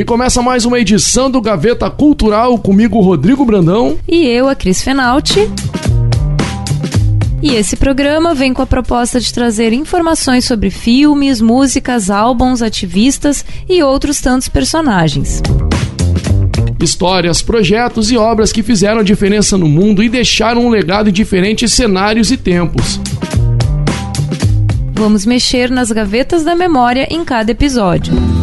E começa mais uma edição do Gaveta Cultural comigo, Rodrigo Brandão. E eu, a Cris Fenalti. E esse programa vem com a proposta de trazer informações sobre filmes, músicas, álbuns, ativistas e outros tantos personagens. Histórias, projetos e obras que fizeram diferença no mundo e deixaram um legado em diferentes cenários e tempos. Vamos mexer nas gavetas da memória em cada episódio.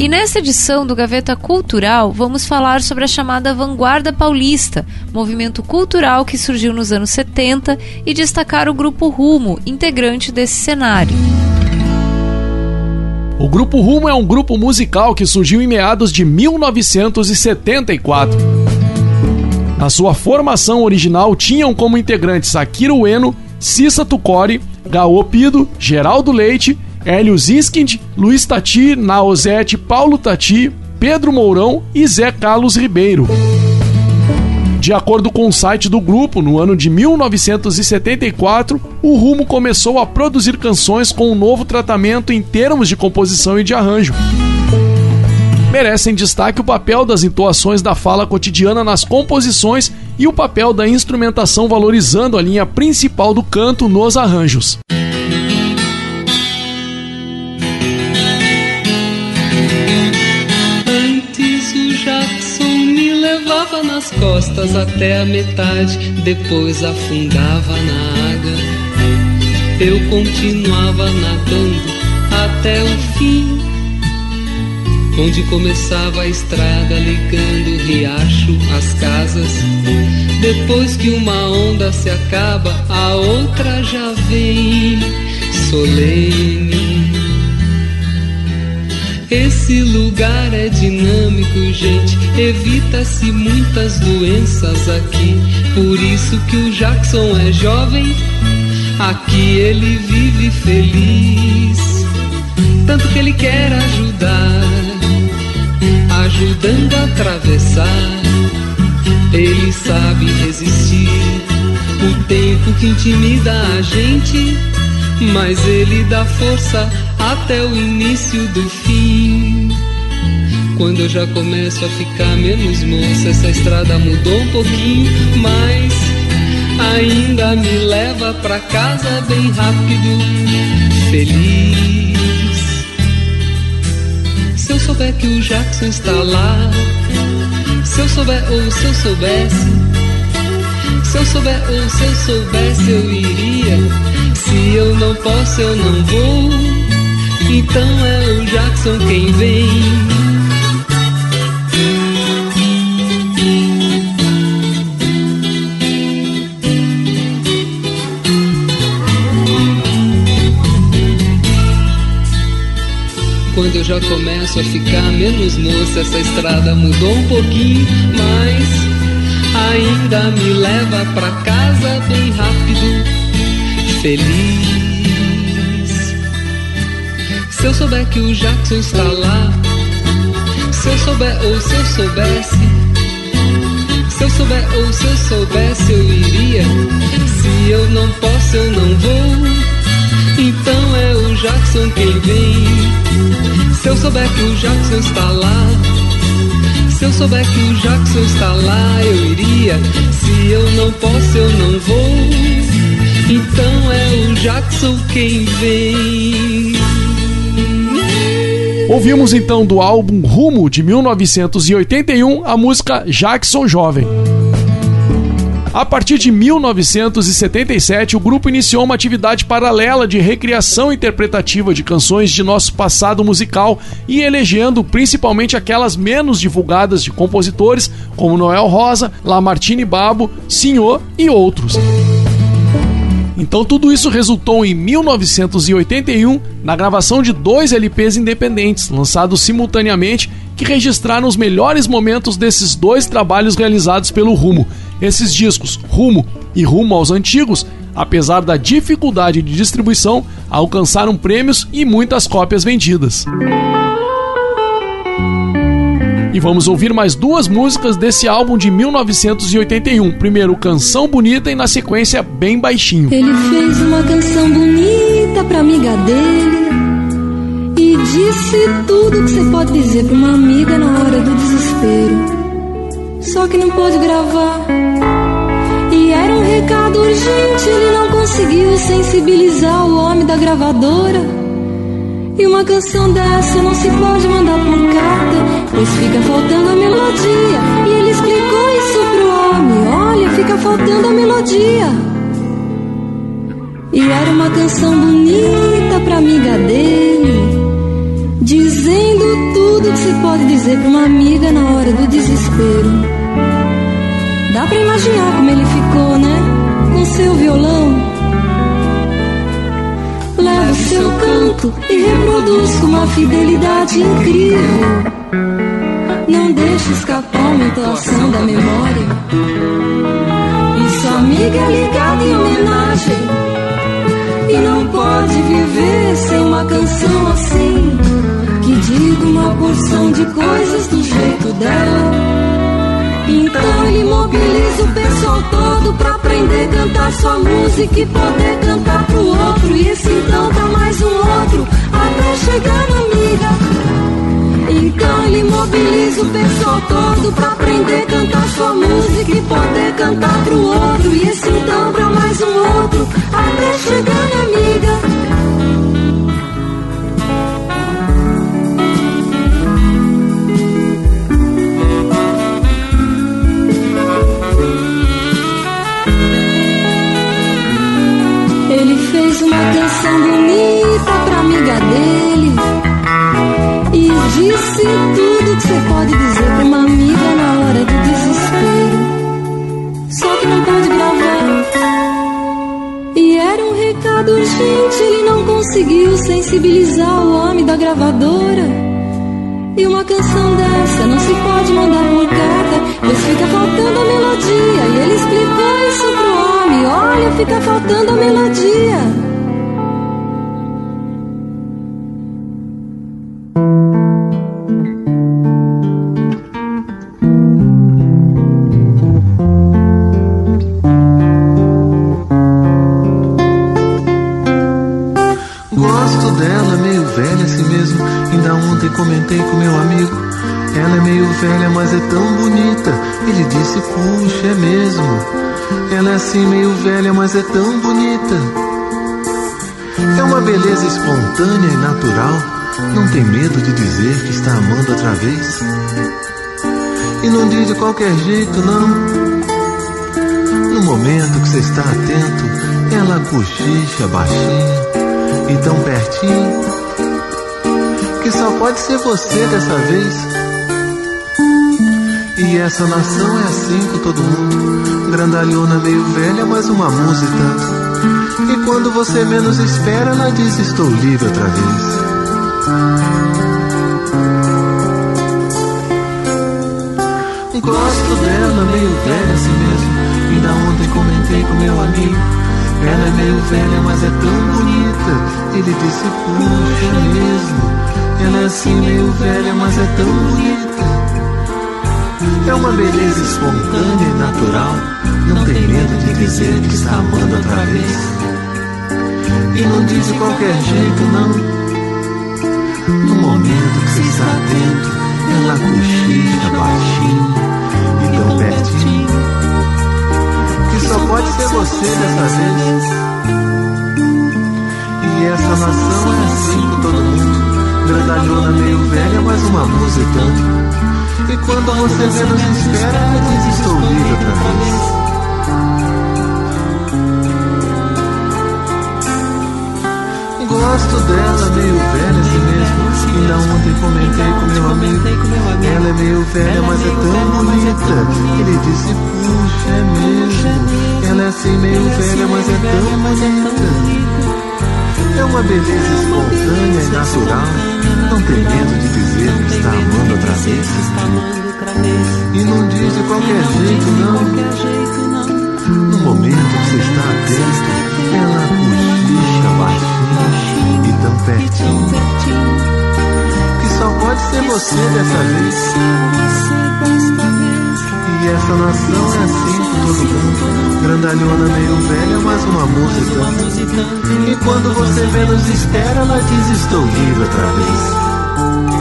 E nessa edição do Gaveta Cultural, vamos falar sobre a chamada Vanguarda Paulista, movimento cultural que surgiu nos anos 70 e destacar o grupo Rumo, integrante desse cenário. O Grupo Rumo é um grupo musical que surgiu em meados de 1974. Na sua formação original tinham como integrantes Akira Ueno, Cissa Tucori, Gaô Pido, Geraldo Leite Hélio Ziskind, Luiz Tati, Naozete, Paulo Tati, Pedro Mourão e Zé Carlos Ribeiro. De acordo com o site do grupo, no ano de 1974, o Rumo começou a produzir canções com um novo tratamento em termos de composição e de arranjo. Merecem destaque o papel das entoações da fala cotidiana nas composições e o papel da instrumentação valorizando a linha principal do canto nos arranjos. Nas costas até a metade, depois afundava na água. Eu continuava nadando até o fim, onde começava a estrada ligando o riacho às casas. Depois que uma onda se acaba, a outra já vem solene esse lugar é dinâmico, gente. Evita-se muitas doenças aqui. Por isso que o Jackson é jovem. Aqui ele vive feliz. Tanto que ele quer ajudar, ajudando a atravessar. Ele sabe resistir o tempo que intimida a gente, mas ele dá força até o início do fim. Quando eu já começo a ficar menos moça, essa estrada mudou um pouquinho, mas ainda me leva pra casa bem rápido, feliz. Se eu souber que o Jackson está lá, se eu souber ou se eu soubesse, se eu souber ou se eu soubesse, eu iria. Se eu não posso, eu não vou. Então é o Jackson quem vem. Quando eu já começo a ficar menos moça, essa estrada mudou um pouquinho, mas ainda me leva pra casa bem rápido, feliz. Se eu souber que o Jackson está lá, se eu souber ou se eu soubesse, se eu souber ou se eu soubesse, eu iria. Se eu não posso, eu não vou. Então é o Jackson quem vem. Se eu souber que o Jackson está lá, se eu souber que o Jackson está lá, eu iria. Se eu não posso, eu não vou. Então é o Jackson quem vem. Ouvimos então do álbum Rumo de 1981 a música Jackson Jovem. A partir de 1977, o grupo iniciou uma atividade paralela de recriação interpretativa de canções de nosso passado musical e elegendo principalmente aquelas menos divulgadas de compositores como Noel Rosa, Lamartine Babo, Senhor e outros. Então tudo isso resultou em 1981 na gravação de dois LPs independentes, lançados simultaneamente, que registraram os melhores momentos desses dois trabalhos realizados pelo Rumo. Esses discos, Rumo e Rumo aos Antigos, apesar da dificuldade de distribuição, alcançaram prêmios e muitas cópias vendidas. Vamos ouvir mais duas músicas desse álbum de 1981. Primeiro, Canção Bonita e na sequência, Bem Baixinho. Ele fez uma canção bonita pra amiga dele e disse tudo que você pode dizer pra uma amiga na hora do desespero. Só que não pôde gravar. E era um recado urgente, ele não conseguiu sensibilizar o homem da gravadora. E uma canção dessa não se pode mandar por carta, pois fica faltando a melodia. E ele explicou isso pro homem: olha, fica faltando a melodia. E era uma canção bonita pra amiga dele, dizendo tudo que se pode dizer pra uma amiga na hora do desespero. Dá pra imaginar como ele ficou, né? Com seu violão leva o seu canto e reproduz com uma fidelidade incrível. Não deixe escapar uma entoação da memória. E sua amiga é ligada em homenagem. E não pode viver sem uma canção assim. Que diga uma porção de coisas do jeito dela. Então ele mobiliza o pessoal todo pra aprender a cantar sua música e poder cantar pro outro. E esse então tá mais um outro até chegar na amiga. Então ele mobiliza o pessoal todo pra aprender a cantar sua música e poder cantar pro outro. E esse então pra mais um outro até chegar na amiga. Uma canção bonita pra amiga dele. E disse tudo que você pode dizer pra uma amiga na hora do desespero. Só que não pode gravar. E era um recado urgente, ele não conseguiu sensibilizar o homem da gravadora. E uma canção dessa não se pode mandar por carta, pois fica faltando a melodia. E ele explicou isso pro homem: olha, fica faltando a melodia. Comentei com meu amigo. Ela é meio velha, mas é tão bonita. Ele disse, puxa, é mesmo. Ela é assim meio velha, mas é tão bonita. É uma beleza espontânea e natural. Não tem medo de dizer que está amando outra vez. E não diz de qualquer jeito, não. No momento que você está atento, ela cochicha baixinho e tão pertinho que só pode ser você dessa vez. E essa nação é assim com todo mundo. Grandalhona meio velha, mas uma musa e quando você menos espera, ela diz: Estou livre outra vez. Gosto dela, meio velha assim mesmo. Ainda ontem comentei com meu amigo. Ela é meio velha, mas é tão bonita. Ele disse: Puxa mesmo. Ela é assim meio velha, mas é tão bonita. É uma beleza espontânea e natural. Não tem medo de dizer que está amando outra vez. E não diz de qualquer jeito, não. No momento que você está atento, ela cochicha baixinho e tão pertinho. Que só pode ser você dessa vez. E essa nação é assim todo mundo grandalhona meio velha, mas uma tanto. E quando você menos espera, diz estou livre outra vez. Gosto dela meio velha assim mesmo Ainda ontem comentei com meu amigo. Ela é meio velha, mas é tão bonita. Ele disse, puxa, é mesmo. Ela é assim meio velha, mas é tão bonita. É uma beleza espontânea e natural. Não tem medo de dizer que está amando outra vez. E não diz de qualquer jeito, não. No momento que você está atento, ela cochicha baixinho e tão pertinho. Que só pode ser você dessa vez. E essa nação é assim com todo mundo. Grandalhona meio velha, mas uma música. E quando você menos espera, ela diz: Estou livre outra vez.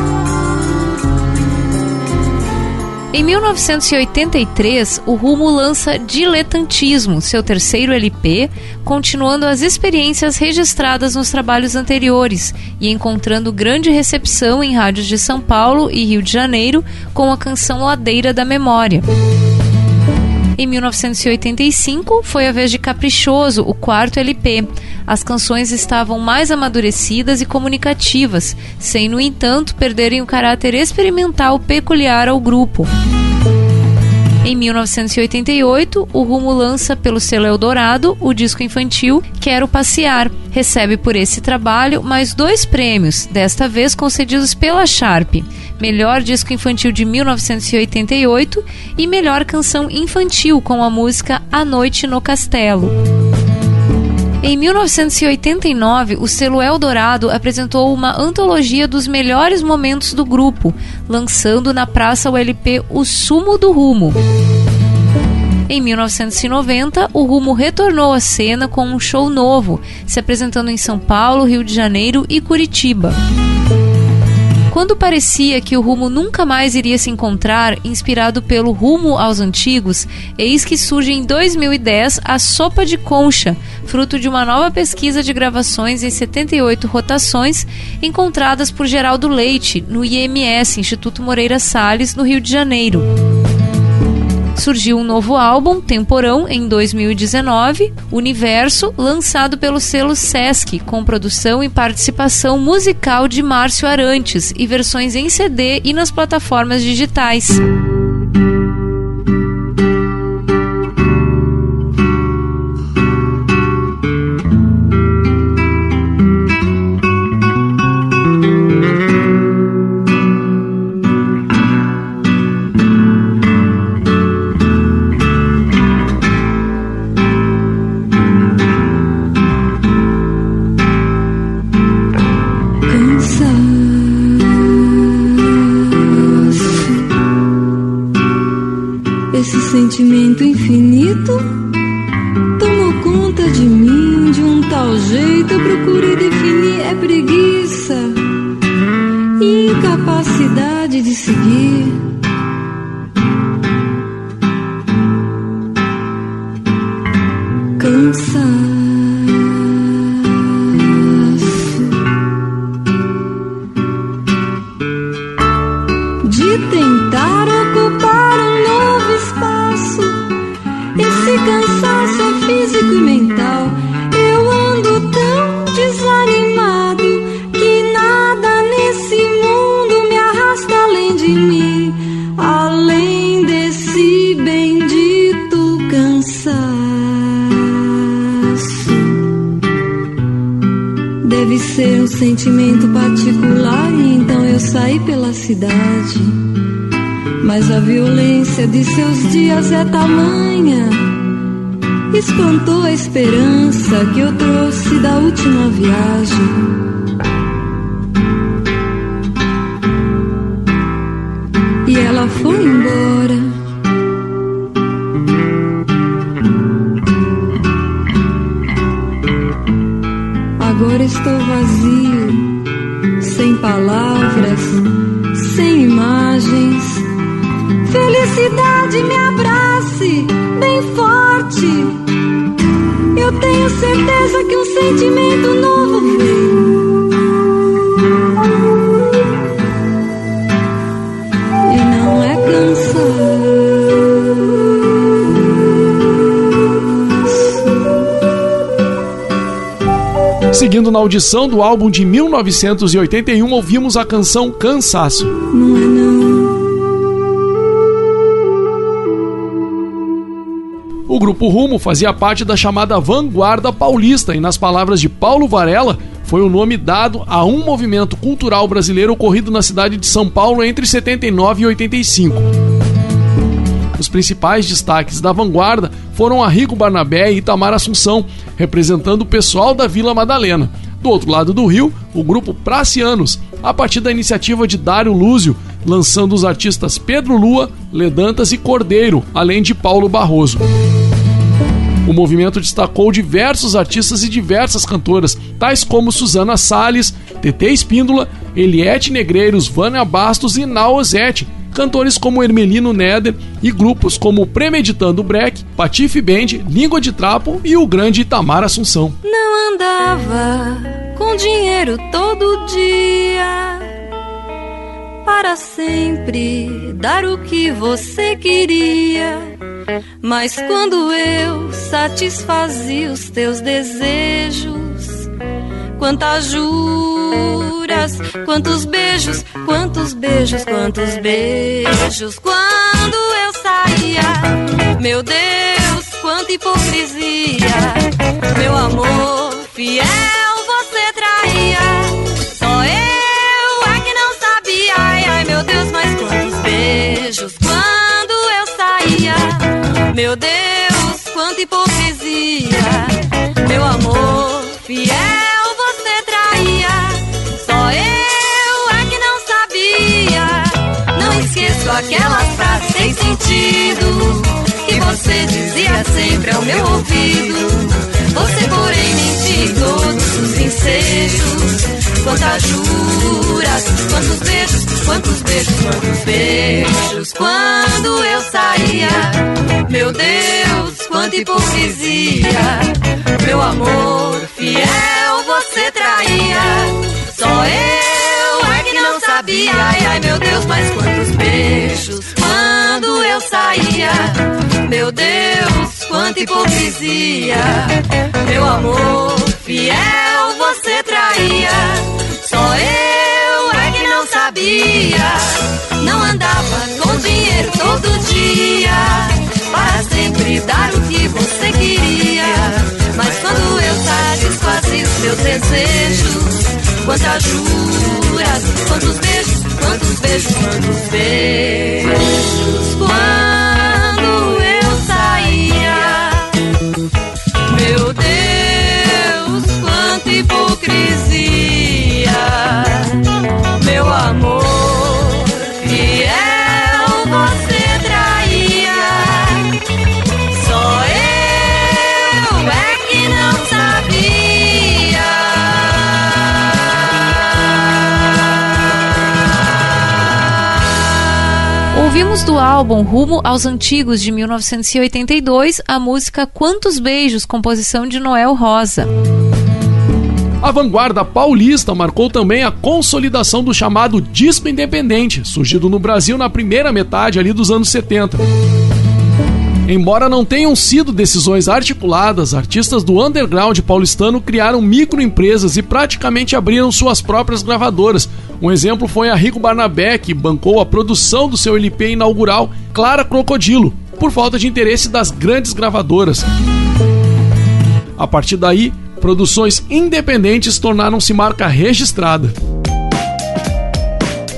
Em 1983, o Rumo lança Diletantismo, seu terceiro LP, continuando as experiências registradas nos trabalhos anteriores e encontrando grande recepção em rádios de São Paulo e Rio de Janeiro com a canção Ladeira da Memória. Em 1985, foi a vez de Caprichoso, o quarto LP. As canções estavam mais amadurecidas e comunicativas, sem, no entanto, perderem o caráter experimental peculiar ao grupo. Em 1988, o Rumo lança pelo selo Eldorado o disco infantil Quero Passear. Recebe por esse trabalho mais dois prêmios, desta vez concedidos pela Sharp: Melhor Disco Infantil de 1988 e Melhor Canção Infantil com a música A Noite no Castelo. Em 1989, o selo Eldorado apresentou uma antologia dos melhores momentos do grupo, lançando na praça o LP O Sumo do Rumo. Em 1990, o Rumo retornou à cena com um show novo, se apresentando em São Paulo, Rio de Janeiro e Curitiba. Quando parecia que o rumo nunca mais iria se encontrar, inspirado pelo Rumo aos Antigos, eis que surge em 2010 a Sopa de Concha, fruto de uma nova pesquisa de gravações em 78 rotações encontradas por Geraldo Leite no IMS, Instituto Moreira Salles, no Rio de Janeiro surgiu um novo álbum, Temporão, em 2019, Universo, lançado pelo selo Sesc, com produção e participação musical de Márcio Arantes e versões em CD e nas plataformas digitais. Mas a violência de seus dias é tamanha. Espantou a esperança que eu trouxe da última viagem. E ela foi embora. cidade me abrace bem forte. Eu tenho certeza que um sentimento novo vem. E não é cansar. Seguindo na audição do álbum de 1981, ouvimos a canção Cansaço. Não é não. Grupo Rumo fazia parte da chamada Vanguarda Paulista e, nas palavras de Paulo Varela, foi o nome dado a um movimento cultural brasileiro ocorrido na cidade de São Paulo entre 79 e 85. Os principais destaques da vanguarda foram Arrigo Barnabé e Itamar Assunção, representando o pessoal da Vila Madalena. Do outro lado do rio, o grupo Pracianos, a partir da iniciativa de Dário Lúzio, lançando os artistas Pedro Lua, Ledantas e Cordeiro, além de Paulo Barroso. O movimento destacou diversos artistas e diversas cantoras, tais como Susana Salles, TT Espíndola, Eliette Negreiros, Vânia Bastos e Naozete, cantores como Hermelino Neder e grupos como Premeditando Break, Patife Band, Língua de Trapo e o grande Itamar Assunção. Não andava com dinheiro todo dia para sempre dar o que você queria. Mas quando eu satisfazia os teus desejos, quantas juras, quantos beijos, quantos beijos, quantos beijos. Quando eu saía, meu Deus, quanta hipocrisia, meu amor fiel meu Deus, quanta hipocrisia, meu amor fiel você traía. Só eu é que não sabia. Não esqueço aquelas frases sem sentido que você dizia sempre ao meu ouvido. Você, porém, mentia em todos os ensejos. Quantas juras, quantos beijos, quantos beijos, quantos beijos. Quando eu saía, meu Deus, quanta hipocrisia. Meu amor fiel, você traía. Só eu é que não sabia. Ai, ai, meu Deus, mas quantos beijos. Quando eu saía, meu Deus, quanta hipocrisia. Meu amor fiel, você traía. Só eu é que não sabia. Não andava com dinheiro todo dia. Para sempre dar o que você queria. Mas quando eu satisfazia os meus desejos. Quantas juras, quantos beijos, quantos beijos, quantos beijos. Quando hipocrisia. Meu amor fiel, você traía. Só eu é que não sabia. Ouvimos do álbum Rumo aos Antigos de 1982 a música Quantos Beijos, composição de Noel Rosa. A vanguarda paulista marcou também a consolidação do chamado disco independente, surgido no Brasil na primeira metade ali dos anos 70. Embora não tenham sido decisões articuladas, artistas do underground paulistano criaram microempresas e praticamente abriram suas próprias gravadoras. Um exemplo foi a Rico Barnabé, que bancou a produção do seu LP inaugural Clara Crocodilo, por falta de interesse das grandes gravadoras. A partir daí, produções independentes tornaram-se marca registrada.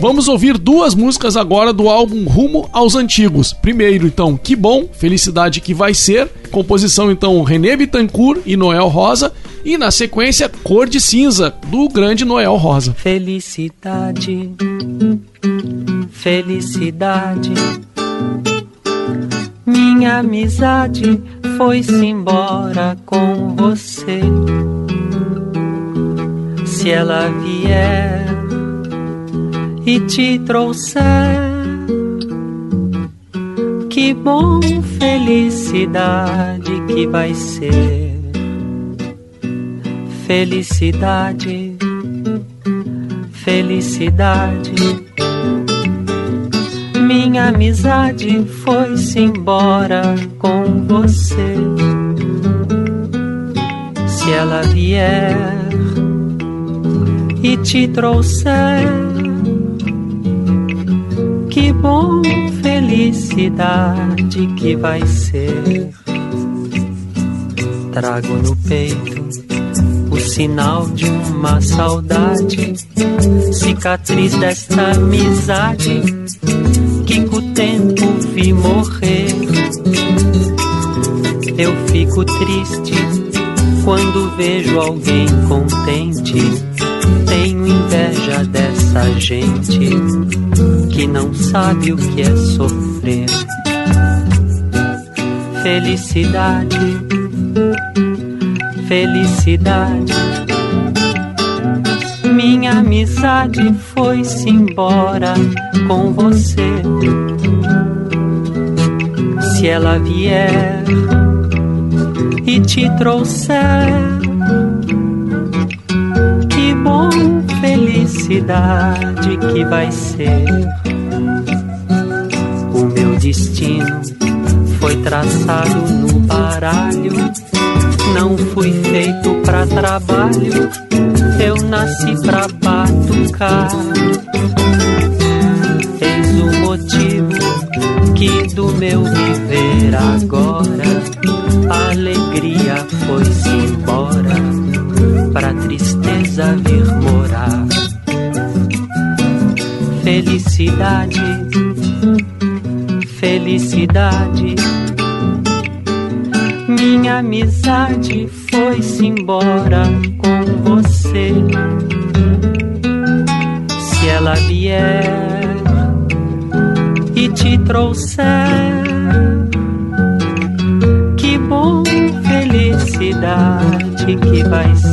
Vamos ouvir duas músicas agora do álbum Rumo aos Antigos. Primeiro, então, Que Bom, Felicidade Que Vai Ser, composição então René Bittencourt e Noel Rosa, e na sequência Cor de Cinza, do grande Noel Rosa. Felicidade, felicidade. Minha amizade foi-se embora com você. Se ela vier e te trouxer, que bom felicidade que vai ser. Felicidade, felicidade. Minha amizade foi-se embora com você. Se ela vier e te trouxer. Que bom felicidade que vai ser. Trago no peito o sinal de uma saudade, cicatriz desta amizade morrer. Eu fico triste quando vejo alguém contente. Tenho inveja dessa gente que não sabe o que é sofrer. Felicidade, felicidade. Minha amizade foi-se embora com você. Se ela vier e te trouxer, que bom felicidade que vai ser. O meu destino foi traçado no baralho. Não fui feito pra trabalho, eu nasci pra batucar. Eis o motivo que do meu viver agora a alegria foi-se embora, pra tristeza vir morar. Felicidade, felicidade. Minha amizade foi-se embora com você. Se ela vier e te trouxer, felicidade que vai ser.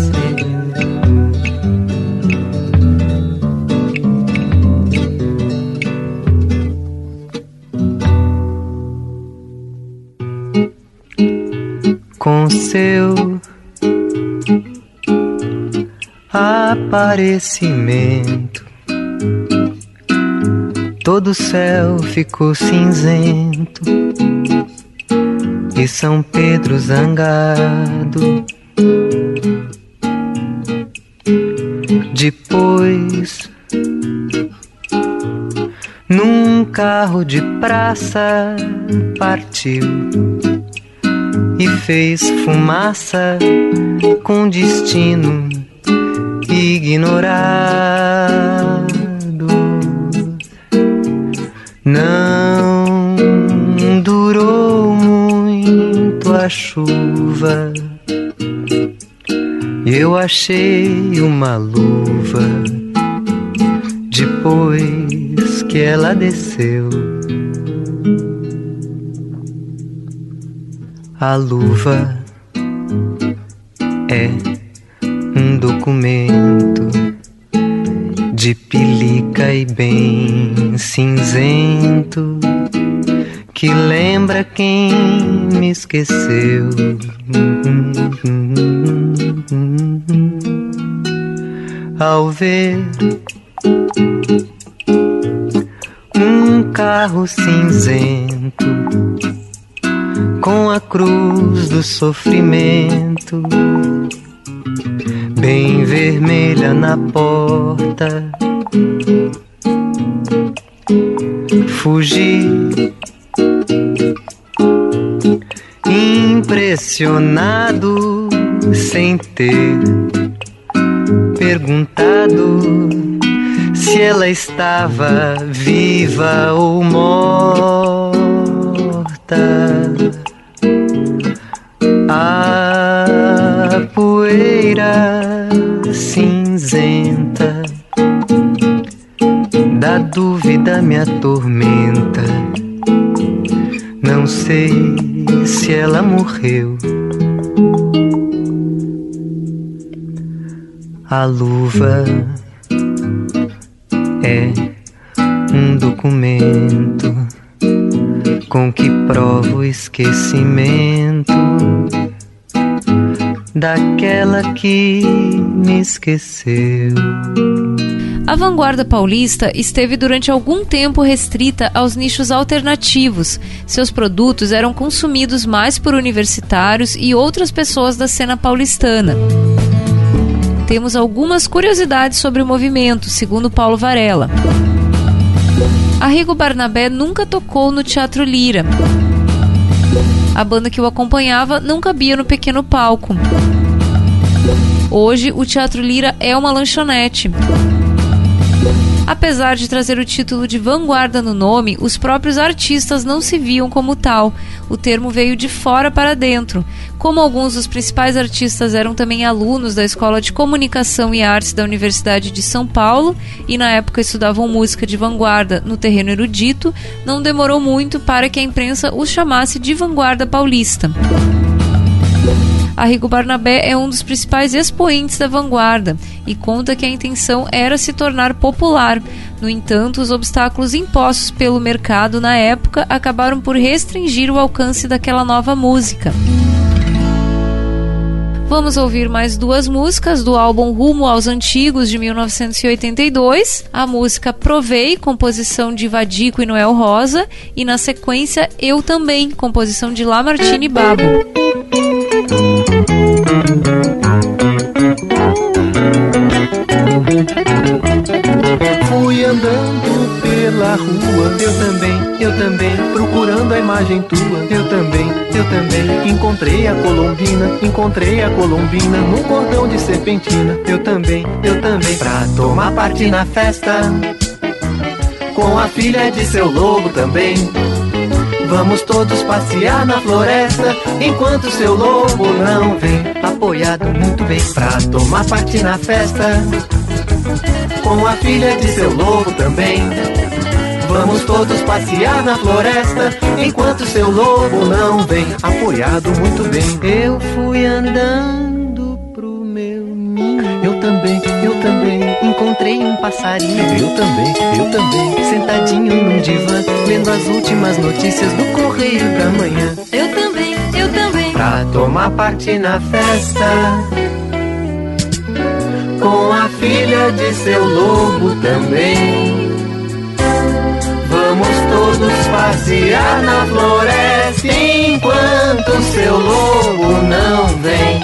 Com seu aparecimento, todo o céu ficou cinzento e São Pedro zangado. Depois, num carro de praça, partiu e fez fumaça com destino ignorado. Não durou muito a chuva. Eu achei uma luva depois que ela desceu. A luva é um documento de pelica e bem cinzento que lembra quem me esqueceu. Ao ver um carro cinzento com a cruz do sofrimento bem vermelha na porta. Fugi, impressionado, sem ter perguntado se ela estava viva ou morta. A poeira cinzenta da dúvida me atormenta. Não sei se ela morreu. A luva é um documento com que provo o esquecimento daquela que me esqueceu. A vanguarda paulista esteve durante algum tempo restrita aos nichos alternativos. Seus produtos eram consumidos mais por universitários e outras pessoas da cena paulistana. Temos algumas curiosidades sobre o movimento, segundo Paulo Varela. Arrigo Barnabé nunca tocou no Teatro Lira. A banda que o acompanhava não cabia no pequeno palco. Hoje, o Teatro Lira é uma lanchonete. Apesar de trazer o título de vanguarda no nome, os próprios artistas não se viam como tal. O termo veio de fora para dentro. Como alguns dos principais artistas eram também alunos da Escola de Comunicação e Artes da Universidade de São Paulo e na época estudavam música de vanguarda no terreno erudito, não demorou muito para que a imprensa os chamasse de vanguarda paulista. Arrigo Barnabé é um dos principais expoentes da vanguarda e conta que a intenção era se tornar popular. No entanto, os obstáculos impostos pelo mercado na época acabaram por restringir o alcance daquela nova música. Vamos ouvir mais duas músicas do álbum Rumo aos Antigos de 1982. A música Provei, composição de Vadico e Noel Rosa, e na sequência Eu Também, composição de Lamartine Babo. Fui andando pela rua, eu também, eu também, procurando a imagem tua, eu também, eu também. Encontrei a colombina, encontrei a colombina num cordão de serpentina, eu também, eu também, pra tomar parte na festa. Com a filha de seu lobo também. Vamos todos passear na floresta enquanto seu lobo não vem. Apoiado muito bem pra tomar parte na festa. Com a filha de seu lobo também. Vamos todos passear na floresta enquanto seu lobo não vem. Apoiado muito bem. Eu fui andando pro meu ninho. Eu também, eu também. Encontrei um passarinho. Eu também, eu também. Sentadinho num divã, lendo as últimas notícias do Correio da Manhã. Eu também, eu também. Pra tomar parte na festa. Com a filha de seu lobo também. Vamos todos passear na floresta enquanto seu lobo não vem.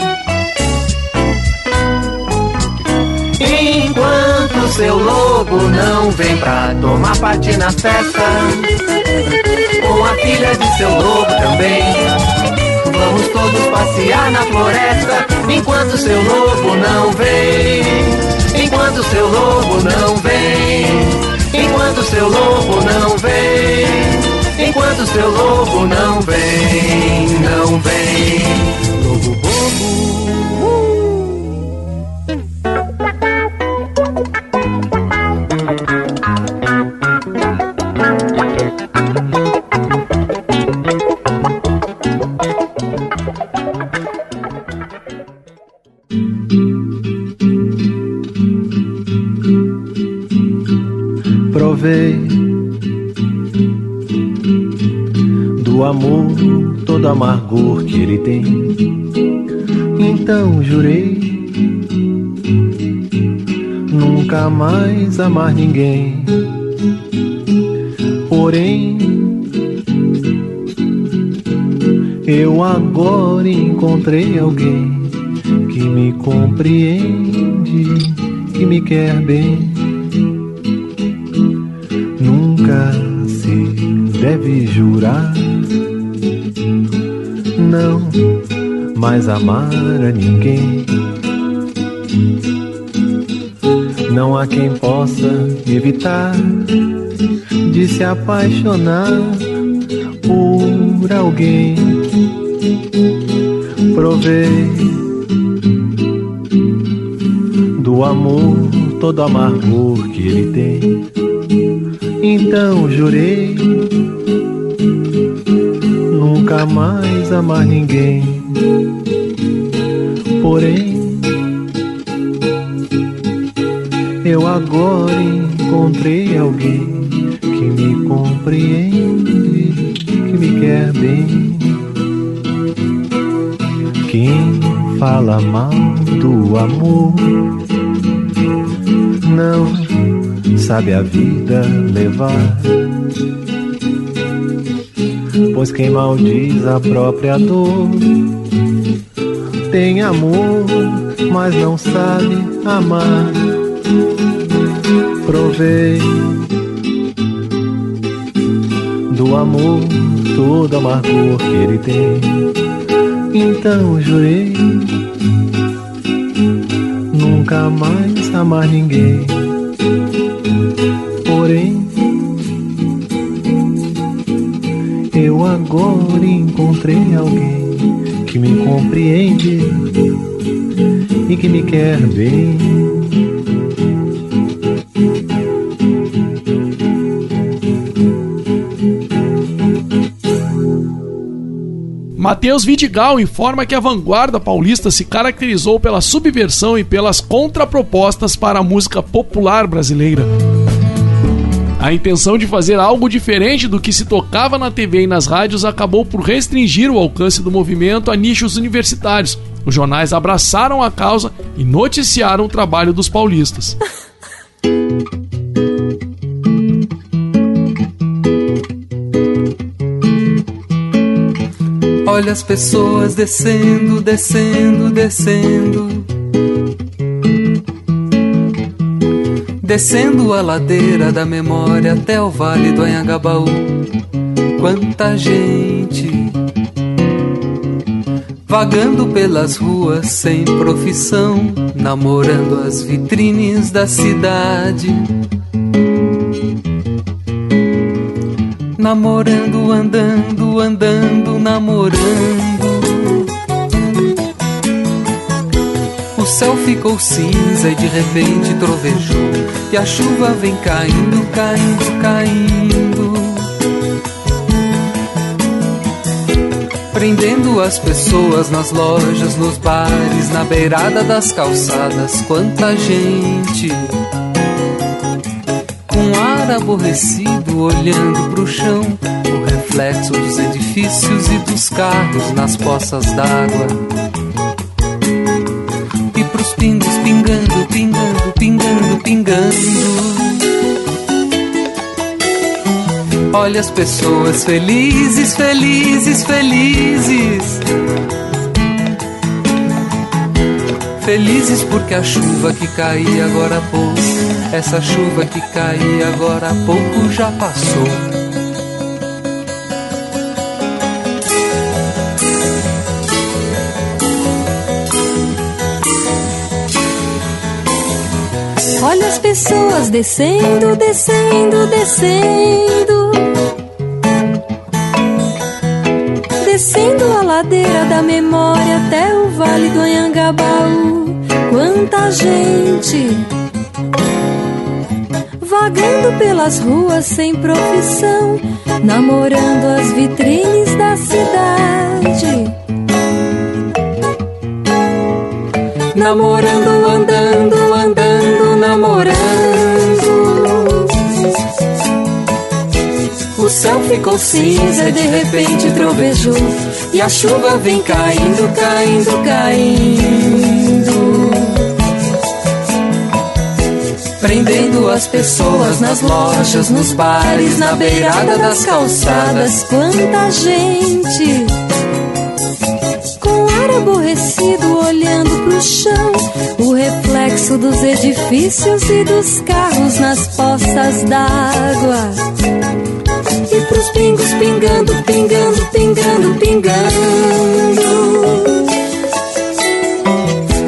Enquanto seu lobo não vem pra tomar parte na festa. Com a filha de seu lobo também. Vamos todos passear na floresta enquanto seu lobo não vem. Enquanto seu lobo não vem. Enquanto seu lobo não vem. Enquanto seu lobo não vem, não vem. Amargor que ele tem. Então jurei nunca mais amar ninguém. Porém, eu agora encontrei alguém que me compreende, que me quer bem. Nunca se deve jurar, mais amar a ninguém. Não há quem possa evitar de se apaixonar por alguém. Provei do amor todo amargor que ele tem. Então jurei nunca mais amar ninguém. Porém, eu agora encontrei alguém que me compreende, que me quer bem. Quem fala mal do amor não sabe a vida levar. Pois quem maldiz a própria dor tem amor mas não sabe amar. Provei do amor todo amargor que ele tem. Então jurei nunca mais amar ninguém. Porém, eu agora encontrei alguém que me compreende e que me quer bem. Matheus Vidigal informa que a vanguarda paulista se caracterizou pela subversão e pelas contrapropostas para a música popular brasileira. A intenção de fazer algo diferente do que se tocava na TV e nas rádios acabou por restringir o alcance do movimento a nichos universitários. Os jornais abraçaram a causa e noticiaram o trabalho dos paulistas. Olha as pessoas descendo, descendo, descendo. Descendo a ladeira da memória até o vale do Anhangabaú. Quanta gente vagando pelas ruas sem profissão, namorando as vitrines da cidade. Namorando, andando, andando, namorando. Céu ficou cinza e de repente trovejou. E a chuva vem caindo, caindo, caindo. Prendendo as pessoas nas lojas, nos bares, na beirada das calçadas. Quanta gente com ar aborrecido olhando pro chão, o reflexo dos edifícios e dos carros nas poças d'água. Pingando, pingando, pingando, pingando. Olha as pessoas felizes, felizes, felizes. Felizes porque a chuva que caía agora há pouco, essa chuva que caía agora há pouco já passou. Pessoas descendo, descendo, descendo. Descendo a ladeira da memória até o vale do Anhangabaú. Quanta gente vagando pelas ruas sem profissão, namorando as vitrines da cidade. Namorando, andando, andando, céu ficou cinza e de repente trovejou. E a chuva vem caindo, caindo, caindo. Prendendo as pessoas nas lojas, nos bares, na beirada das calçadas. Quanta gente com ar aborrecido olhando pro chão, o reflexo dos edifícios e dos carros nas poças d'água. Pros pingos pingando, pingando, pingando, pingando.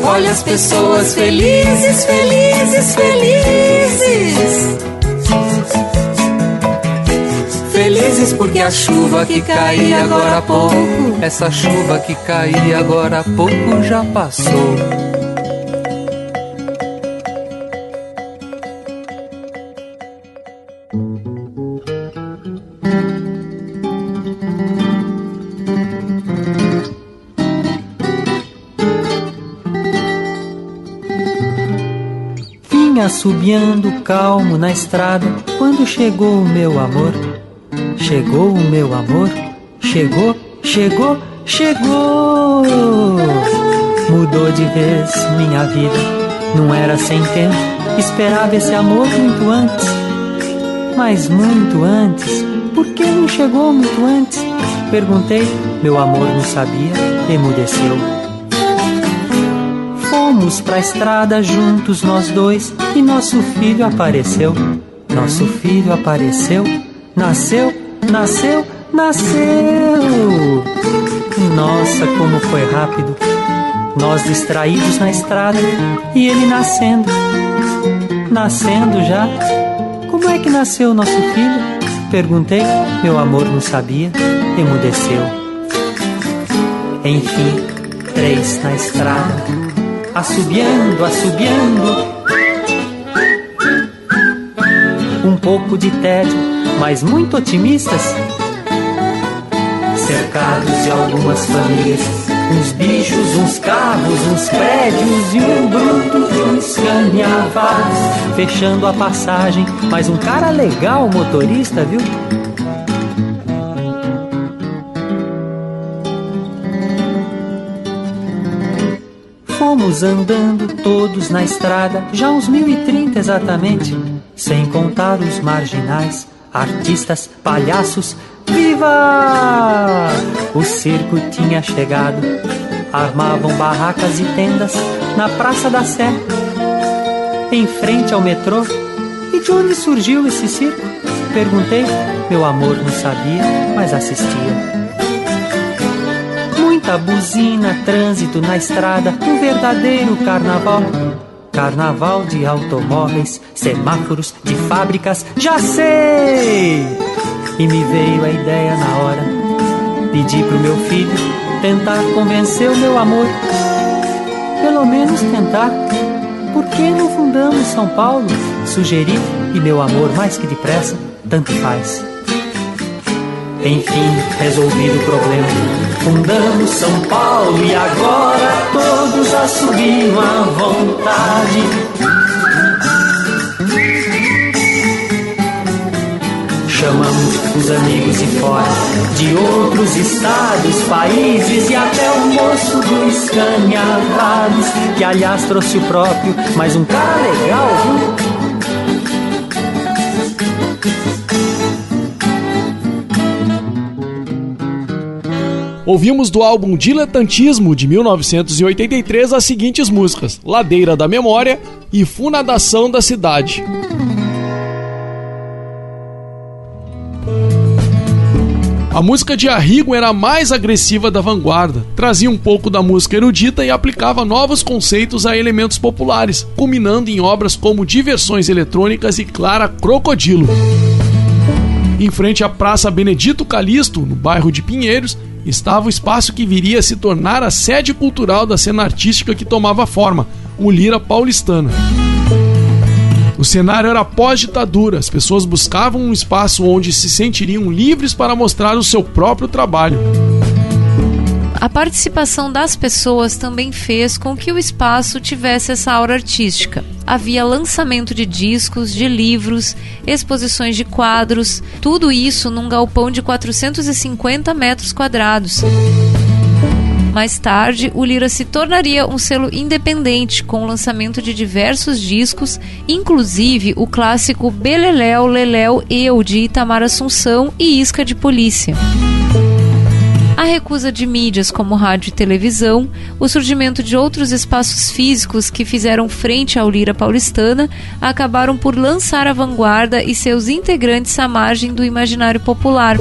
Olha as pessoas felizes, felizes, felizes. Felizes porque a chuva que caía agora há pouco, essa chuva que caía agora há pouco já passou. Assobiando calmo na estrada quando chegou o meu amor. Chegou o meu amor, chegou, chegou, chegou. Mudou de vez minha vida, não era sem tempo. Esperava esse amor muito antes, mas muito antes. Por que não chegou muito antes? Perguntei, meu amor não sabia, emudeceu. Fomos pra estrada juntos nós dois e nosso filho apareceu. Nosso filho apareceu, nasceu, nasceu, nasceu. Nossa, como foi rápido. Nós distraídos na estrada e ele nascendo. Nascendo já. Como é que nasceu nosso filho? Perguntei, meu amor não sabia, emudeceu. Enfim, três na estrada, assobiando, assobiando. Um pouco de tédio, mas muito otimistas cercados de algumas famílias. Uns bichos, uns carros, uns prédios e um bruto de uns caminhavados. Fechando a passagem, mas um cara legal, motorista, viu? Fomos andando todos na estrada, já uns mil e trinta exatamente, sem contar os marginais, artistas, palhaços, Viva! O circo tinha chegado. Armavam barracas e tendas na Praça da Sé, em frente ao metrô. E de onde surgiu esse circo? Perguntei. Meu amor não sabia, mas assistia. Muita buzina, trânsito na estrada, um verdadeiro carnaval. Carnaval de automóveis, semáforos, de fábricas, já sei! E me veio a ideia na hora. Pedi pro meu filho tentar convencer o meu amor. Pelo menos tentar. Por que não fundamos São Paulo? Sugeri, e meu amor, mais que depressa, tanto faz. Enfim, resolvido o problema. Fundamos São Paulo e agora todos assumiram à vontade. Chamamos os amigos de fora, de outros estados, países e até o moço dos canhavados, que aliás trouxe o próprio, mas um cara legal, viu? Ouvimos do álbum Diletantismo de 1983 as seguintes músicas: Ladeira da Memória e Funadação da Cidade. A música de Arrigo era a mais agressiva da vanguarda, trazia um pouco da música erudita e aplicava novos conceitos a elementos populares, culminando em obras como Diversões Eletrônicas e Clara Crocodilo. Em frente à Praça Benedito Calixto, no bairro de Pinheiros, estava o espaço que viria a se tornar a sede cultural da cena artística que tomava forma, o Lira Paulistana. O cenário era pós-ditadura, as pessoas buscavam um espaço onde se sentiriam livres para mostrar o seu próprio trabalho. A participação das pessoas também fez com que o espaço tivesse essa aura artística. Havia lançamento de discos, de livros, exposições de quadros, tudo isso num galpão de 450 metros quadrados. Mais tarde, o Lira se tornaria um selo independente com o lançamento de diversos discos, inclusive o clássico Beleléu Leléu Eu de Itamar Assunção e Isca de Polícia. A recusa de mídias como rádio e televisão, o surgimento de outros espaços físicos que fizeram frente ao Lira paulistana, acabaram por lançar a vanguarda e seus integrantes à margem do imaginário popular.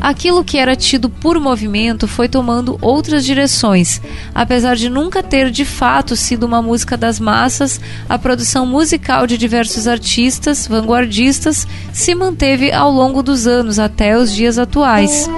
Aquilo que era tido por movimento foi tomando outras direções. Apesar de nunca ter de fato sido uma música das massas, a produção musical de diversos artistas vanguardistas se manteve ao longo dos anos até os dias atuais.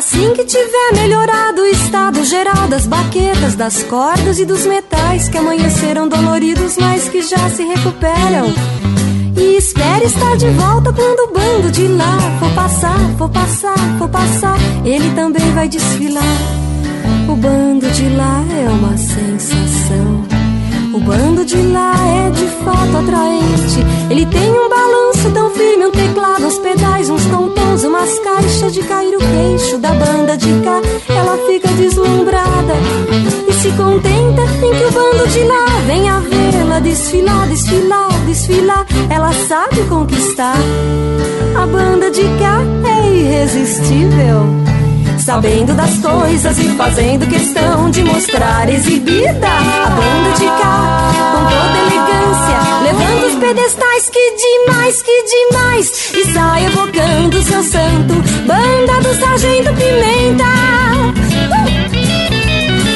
Assim que tiver melhorado o estado geral das baquetas, das cordas e dos metais que amanheceram doloridos, mas que já se recuperam. E espere estar de volta quando o bando de lá for passar, for passar, for passar. Ele também vai desfilar. O bando de lá é uma sensação. O bando de lá é de fato atraente. Ele tem um tão firme, um teclado, uns pedais, uns tontons, umas caixas de cair o queixo da banda de cá. Ela fica deslumbrada e se contenta em que o bando de lá venha vê-la desfilar, desfilar, desfilar. Ela sabe conquistar. A banda de cá é irresistível sabendo das coisas e fazendo questão de mostrar exibida a banda de cá, com toda elegância, levando os pedestais que demais, que demais, e sai evocando seu santo, banda do Sargento Pimenta. Uh!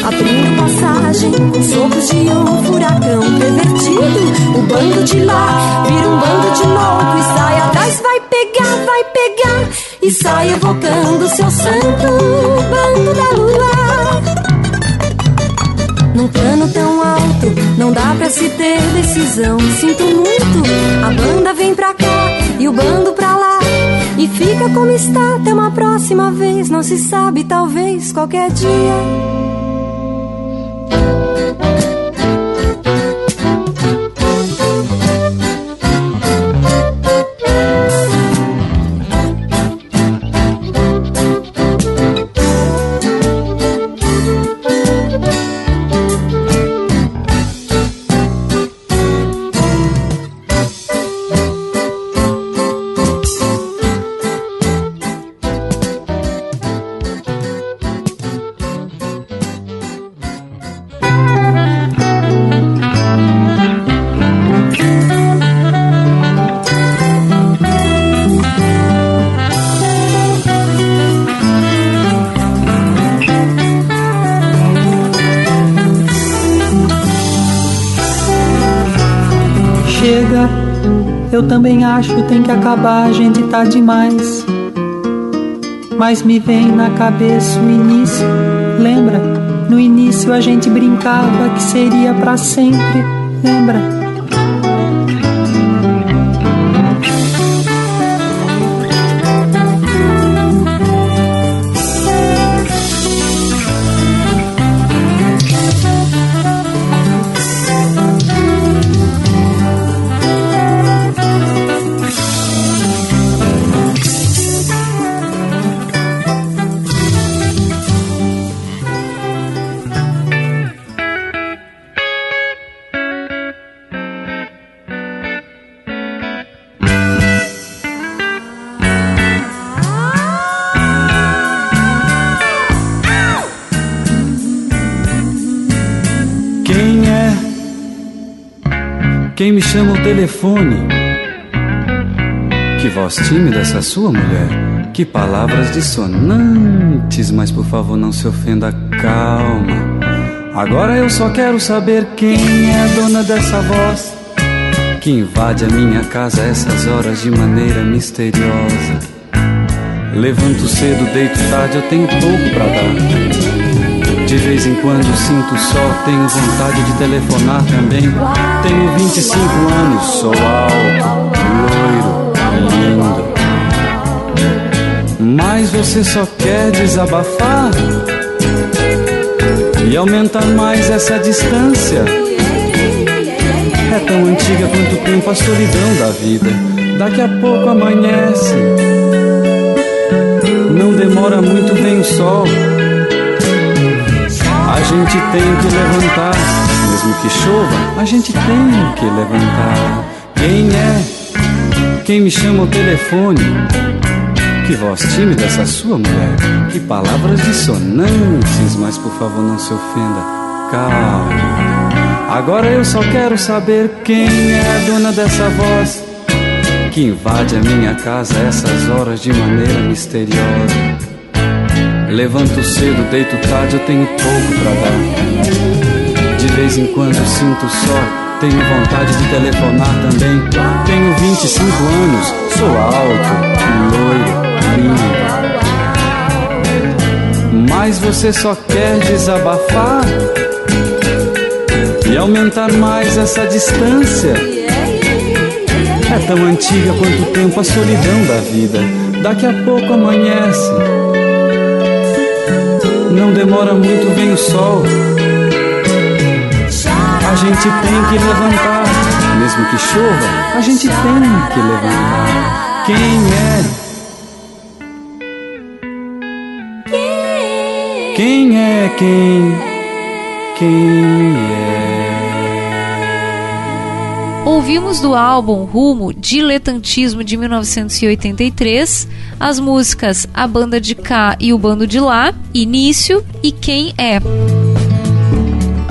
Abrindo passagem, sopros de um furacão pervertido. O bando de lá vira um bando de louco e sai atrás, vai pegar, vai pegar e sai evocando seu santo bando da lua. Num plano tão alto, não dá pra se ter decisão. Sinto muito, a banda vem pra cá e o bando pra lá. E fica como está até uma próxima vez. Não se sabe, talvez qualquer dia. Acho tem que acabar, a gente tá demais. Mas me vem na cabeça o início, lembra? No início a gente brincava que seria para sempre, lembra? Quem me chama o telefone? Que voz tímida essa sua mulher. Que palavras dissonantes, mas por favor não se ofenda, calma. Agora eu só quero saber quem é a dona dessa voz que invade a minha casa essas horas de maneira misteriosa. Levanto cedo, deito tarde, eu tenho pouco para dar. De vez em quando sinto só, tenho vontade de telefonar também. Tenho 25 anos, sou alto, loiro, lindo. Mas você só quer desabafar e aumentar mais essa distância. É tão antiga quanto o tempo a solidão da vida. Daqui a pouco amanhece. Não demora muito, vem o sol. A gente tem que levantar, mesmo que chova, a gente tem que levantar. Quem é? Quem me chama ao telefone? Que voz tímida essa sua mulher? Que palavras dissonantes, mas por favor não se ofenda. Calma. Agora eu só quero saber quem é a dona dessa voz que invade a minha casa essas horas de maneira misteriosa. Levanto cedo, deito tarde, eu tenho pouco para dar. De vez em quando sinto só, tenho vontade de telefonar também. Tenho 25 anos, sou alto, loiro, lindo. Mas você só quer desabafar e aumentar mais essa distância. É tão antiga quanto o tempo a solidão da vida. Daqui a pouco amanhece não demora muito, vem o sol. A gente tem que levantar, mesmo que chova, a gente tem que levantar. Quem é? Quem é quem? Quem é? Ouvimos do álbum Rumo Diletantismo de 1983 as músicas A Banda de Cá e o Bando de Lá, Início e Quem é.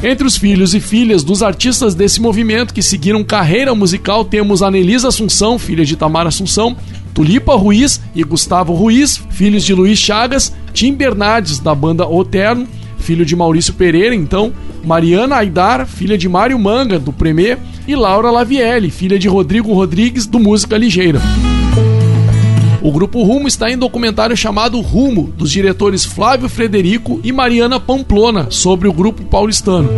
Entre os filhos e filhas dos artistas desse movimento que seguiram carreira musical temos Anelisa Assunção, filha de Tamara Assunção, Tulipa Ruiz e Gustavo Ruiz, filhos de Luiz Chagas, Tim Bernardes, da banda Oterno, filho de Maurício Pereira, então, Mariana Aidar, filha de Mário Manga, do Premier, e Laura Lavielli, filha de Rodrigo Rodrigues, do Música Ligeira. O grupo Rumo está em documentário chamado Rumo, dos diretores Flávio Frederico e Mariana Pamplona, sobre o grupo paulistano.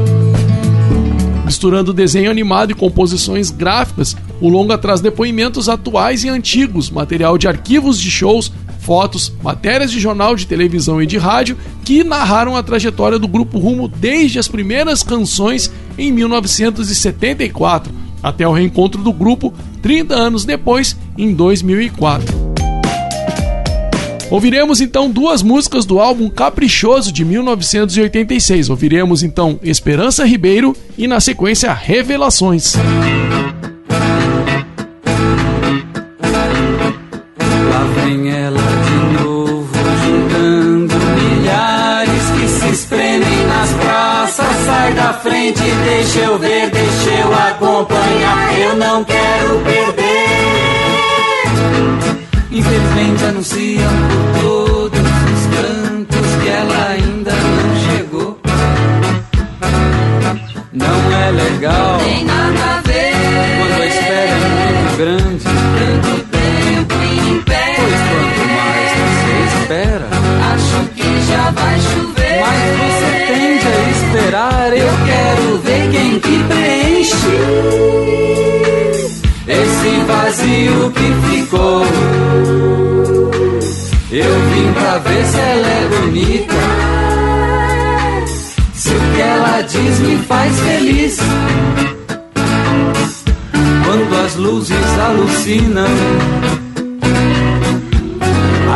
Misturando desenho animado e composições gráficas, o longa traz depoimentos atuais e antigos, material de arquivos de shows, fotos, matérias de jornal de televisão e de rádio que narraram a trajetória do grupo Rumo desde as primeiras canções em 1974 até o reencontro do grupo 30 anos depois, em 2004. Ouviremos então duas músicas do álbum Caprichoso de 1986. Ouviremos então Esperança Ribeiro e na sequência Revelações. Frente, deixa eu ver, deixa eu acompanhar. Eu não quero perder. Infelizmente anunciam por todos os cantos que ela ainda não chegou. Não é legal. Que preenche esse vazio que ficou. Eu vim pra ver se ela é bonita. Se o que ela diz me faz feliz. Quando as luzes alucinam,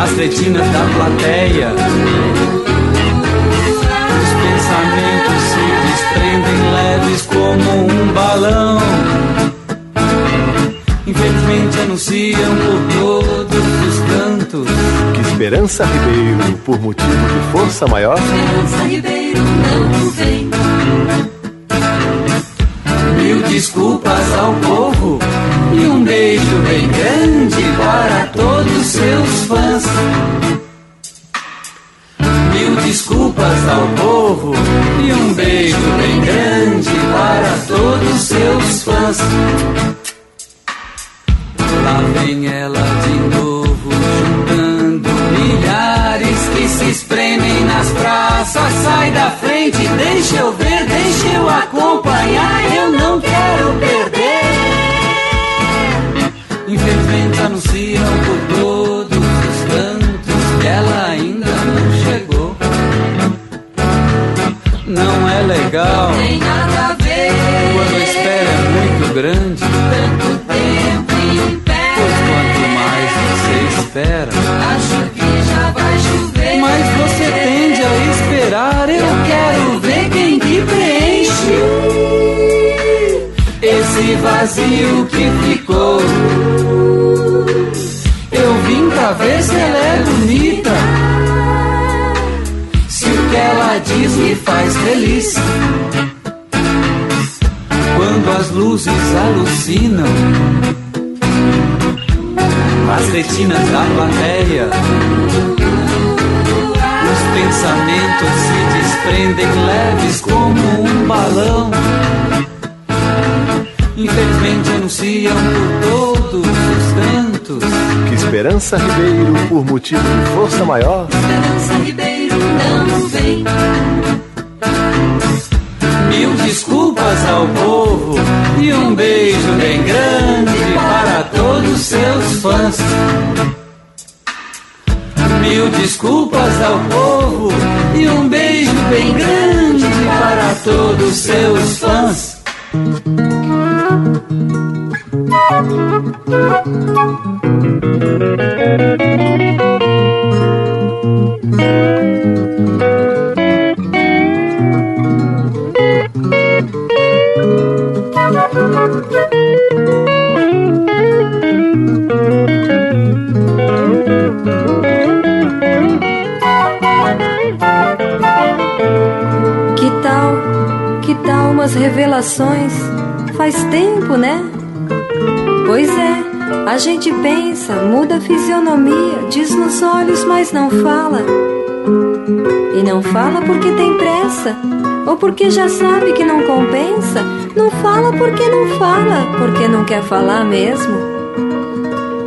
as retinas da plateia, os pensamentos se desprendem leves como um balão. Infelizmente anunciam por todos os cantos. Que Esperança Ribeiro, por motivo de força maior, Esperança Ribeiro não vem. Mil desculpas ao povo e um beijo bem grande para todos seus fãs. Mil desculpas ao povo beijo bem grande para todos seus fãs. Lá vem ela de novo, juntando milhares que se espremem nas praças. Sai da frente, deixa eu ver, deixa eu acompanhar. Eu não quero perder. Infelizmente anunciam por todos Não é legal Tem nada a ver. quando a espera é muito grande. Tanto tempo em pé. Pois quanto mais você espera, Acho que já vai chover. mas você tende a esperar. Eu quero ver quem que preenche esse vazio que ficou. Eu vim pra ver se ela é diz me faz feliz. Quando as luzes alucinam, as retinas da plateia. Os pensamentos se desprendem leves como um balão. Infelizmente anunciam por todos os cantos. que Esperança Ribeiro, por motivo de força maior, Esperança Ribeiro Mil desculpas ao povo e um beijo bem grande para todos seus fãs. Mil desculpas ao povo e um beijo bem grande para todos seus fãs. Tal umas revelações? Faz tempo, né? Pois é, a gente pensa, muda a fisionomia, diz nos olhos, mas não fala. E não fala porque tem pressa, ou porque já sabe que não compensa. Não fala porque não fala, porque não quer falar mesmo.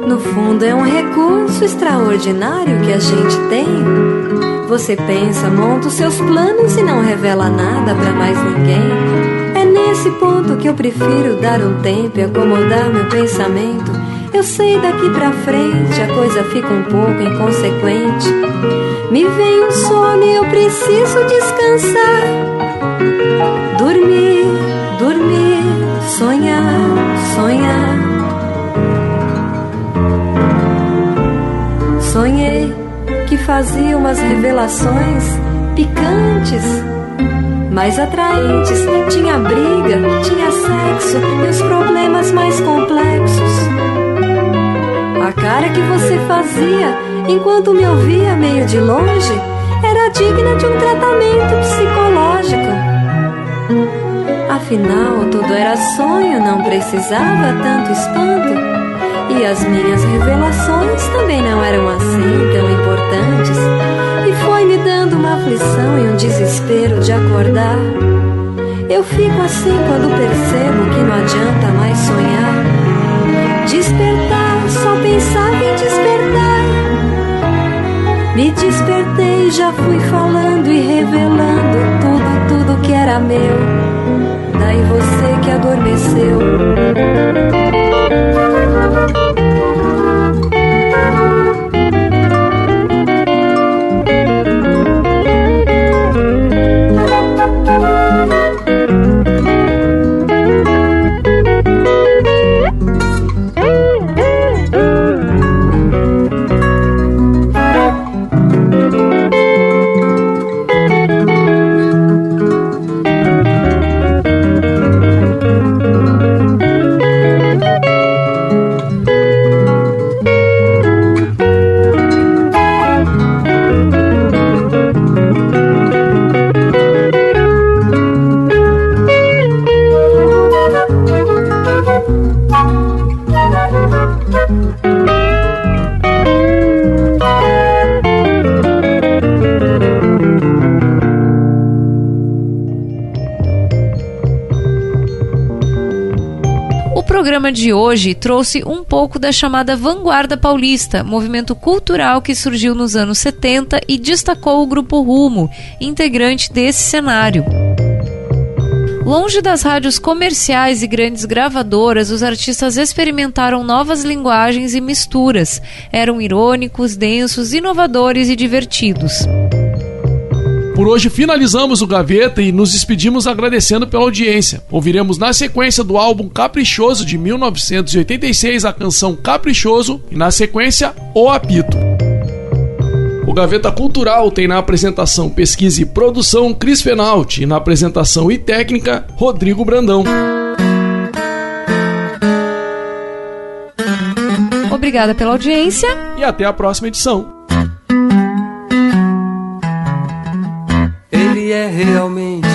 No fundo, é um recurso extraordinário que a gente tem. Você pensa, monta os seus planos e não revela nada pra mais ninguém. É nesse ponto que eu prefiro dar um tempo e acomodar meu pensamento. Eu sei daqui pra frente a coisa fica um pouco inconsequente. Me vem um sono e eu preciso descansar. Dormir, dormir, sonhar, sonhar. Sonhei que fazia umas revelações picantes, mais atraentes. Tinha briga, tinha sexo e os problemas mais complexos. A cara que você fazia enquanto me ouvia meio de longe era digna de um tratamento psicológico. Afinal, tudo era sonho, não precisava tanto espanto. E as minhas revelações também não eram assim tão importantes. E foi me dando uma aflição e um desespero de acordar. Eu fico assim quando percebo que não adianta mais sonhar. Despertar, só pensava em despertar. Me despertei, já fui falando e revelando tudo, tudo que era meu. Daí você que adormeceu. De hoje trouxe um pouco da chamada Vanguarda Paulista, movimento cultural que surgiu nos anos 70 e destacou o Grupo Rumo, integrante desse cenário. Longe das rádios comerciais e grandes gravadoras, os artistas experimentaram novas linguagens e misturas. Eram irônicos, densos, inovadores e divertidos. Por hoje finalizamos o Gaveta e nos despedimos agradecendo pela audiência. Ouviremos na sequência do álbum Caprichoso de 1986 a canção Caprichoso e na sequência O Apito. O Gaveta Cultural tem na apresentação, pesquisa e produção Cris Fenalti e na apresentação e técnica Rodrigo Brandão. Obrigada pela audiência e até a próxima edição. Ele é realmente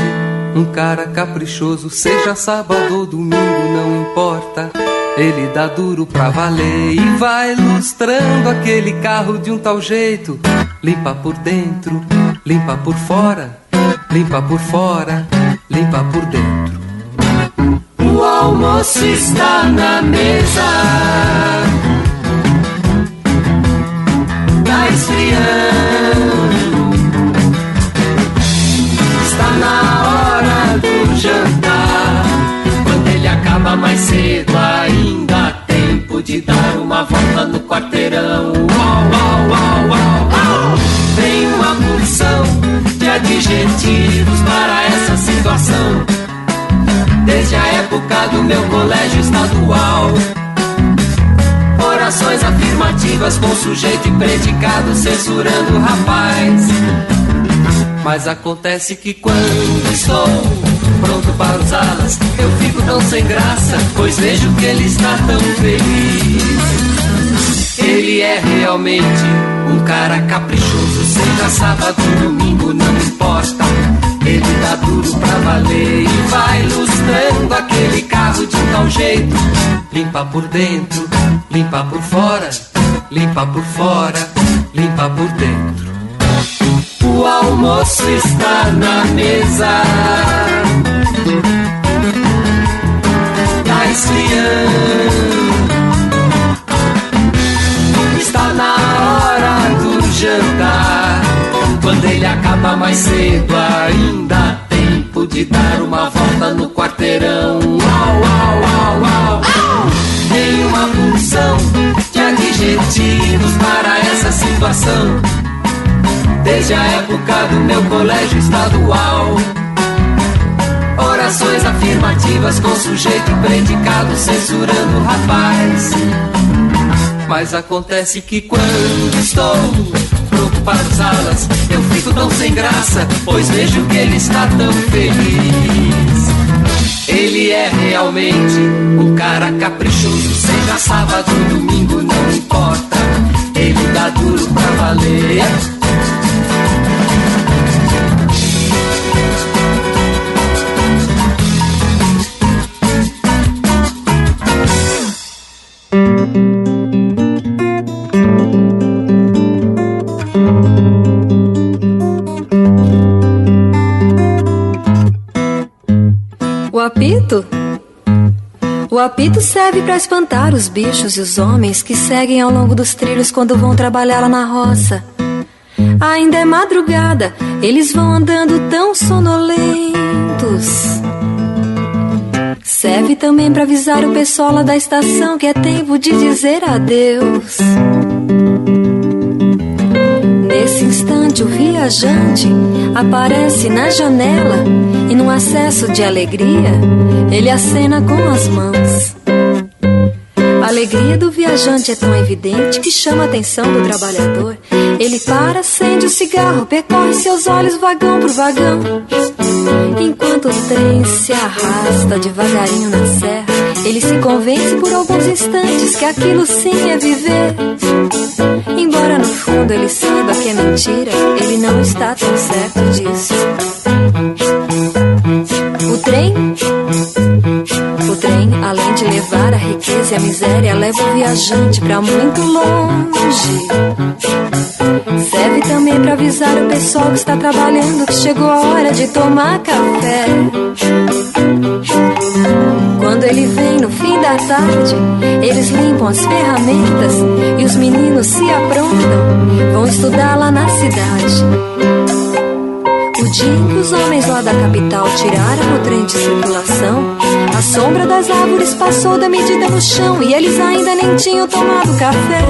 um cara caprichoso, seja sábado ou domingo, não importa. Ele dá duro pra valer e vai lustrando aquele carro de um tal jeito. Limpa por dentro, limpa por fora, limpa por fora, limpa por dentro. O almoço está na mesa. Tá esfriando está na hora do jantar. Quando ele acaba mais cedo, ainda há tempo de dar uma volta no quarteirão. Uau, uau, uau, Tem uma porção de adjetivos para essa situação. Desde a época do meu colégio estadual. Orações afirmativas com sujeito e predicado censurando o rapaz. Mas acontece que quando estou pronto para usá-las, eu fico tão sem graça, pois vejo que ele está tão feliz. Ele é realmente um cara caprichoso, seja sábado, domingo, não importa. Ele dá duro pra valer e vai lustrando aquele carro de tal jeito. Limpa por dentro, limpa por fora, limpa por fora, limpa por dentro. O almoço está na mesa. Tá esfriando. Está na hora do jantar. Quando ele acaba mais cedo, ainda há tempo de dar uma volta no quarteirão. Uau, uau, uau, uau. Tem uma porção de adjetivos para essa situação. Desde a época do meu colégio estadual. Orações afirmativas com sujeito predicado censurando o rapaz. Mas acontece que quando estou para usá-las, eu fico tão sem graça, pois vejo que ele está tão feliz. Ele é realmente um cara caprichoso, seja sábado ou domingo, não importa. Ele dá duro pra valer. Apito serve para espantar os bichos e os homens que seguem ao longo dos trilhos quando vão trabalhar lá na roça. Ainda é madrugada, eles vão andando tão sonolentos. Serve também para avisar o pessoal lá da estação que é tempo de dizer adeus. Nesse instante, o viajante aparece na janela e, num acesso de alegria, ele acena com as mãos. A alegria do viajante é tão evidente que chama a atenção do trabalhador. Ele para, acende o cigarro, percorre seus olhos vagão por vagão. Enquanto o trem se arrasta devagarinho na serra, ele se convence por alguns instantes que aquilo sim é viver. Embora no fundo ele saiba que é mentira, ele não está tão certo disso. O trem? O trem, além de levar a riqueza e a miséria, leva o viajante pra muito longe. Serve também pra avisar o pessoal que está trabalhando que chegou a hora de tomar café. Ele vem no fim da tarde, eles limpam as ferramentas e os meninos se aprontam, vão estudar lá na cidade. O dia em que os homens lá da capital tiraram o trem de circulação, a sombra das árvores passou da medida no chão e eles ainda nem tinham tomado café.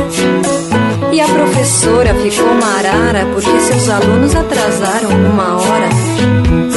E a professora ficou marara porque seus alunos atrasaram uma hora.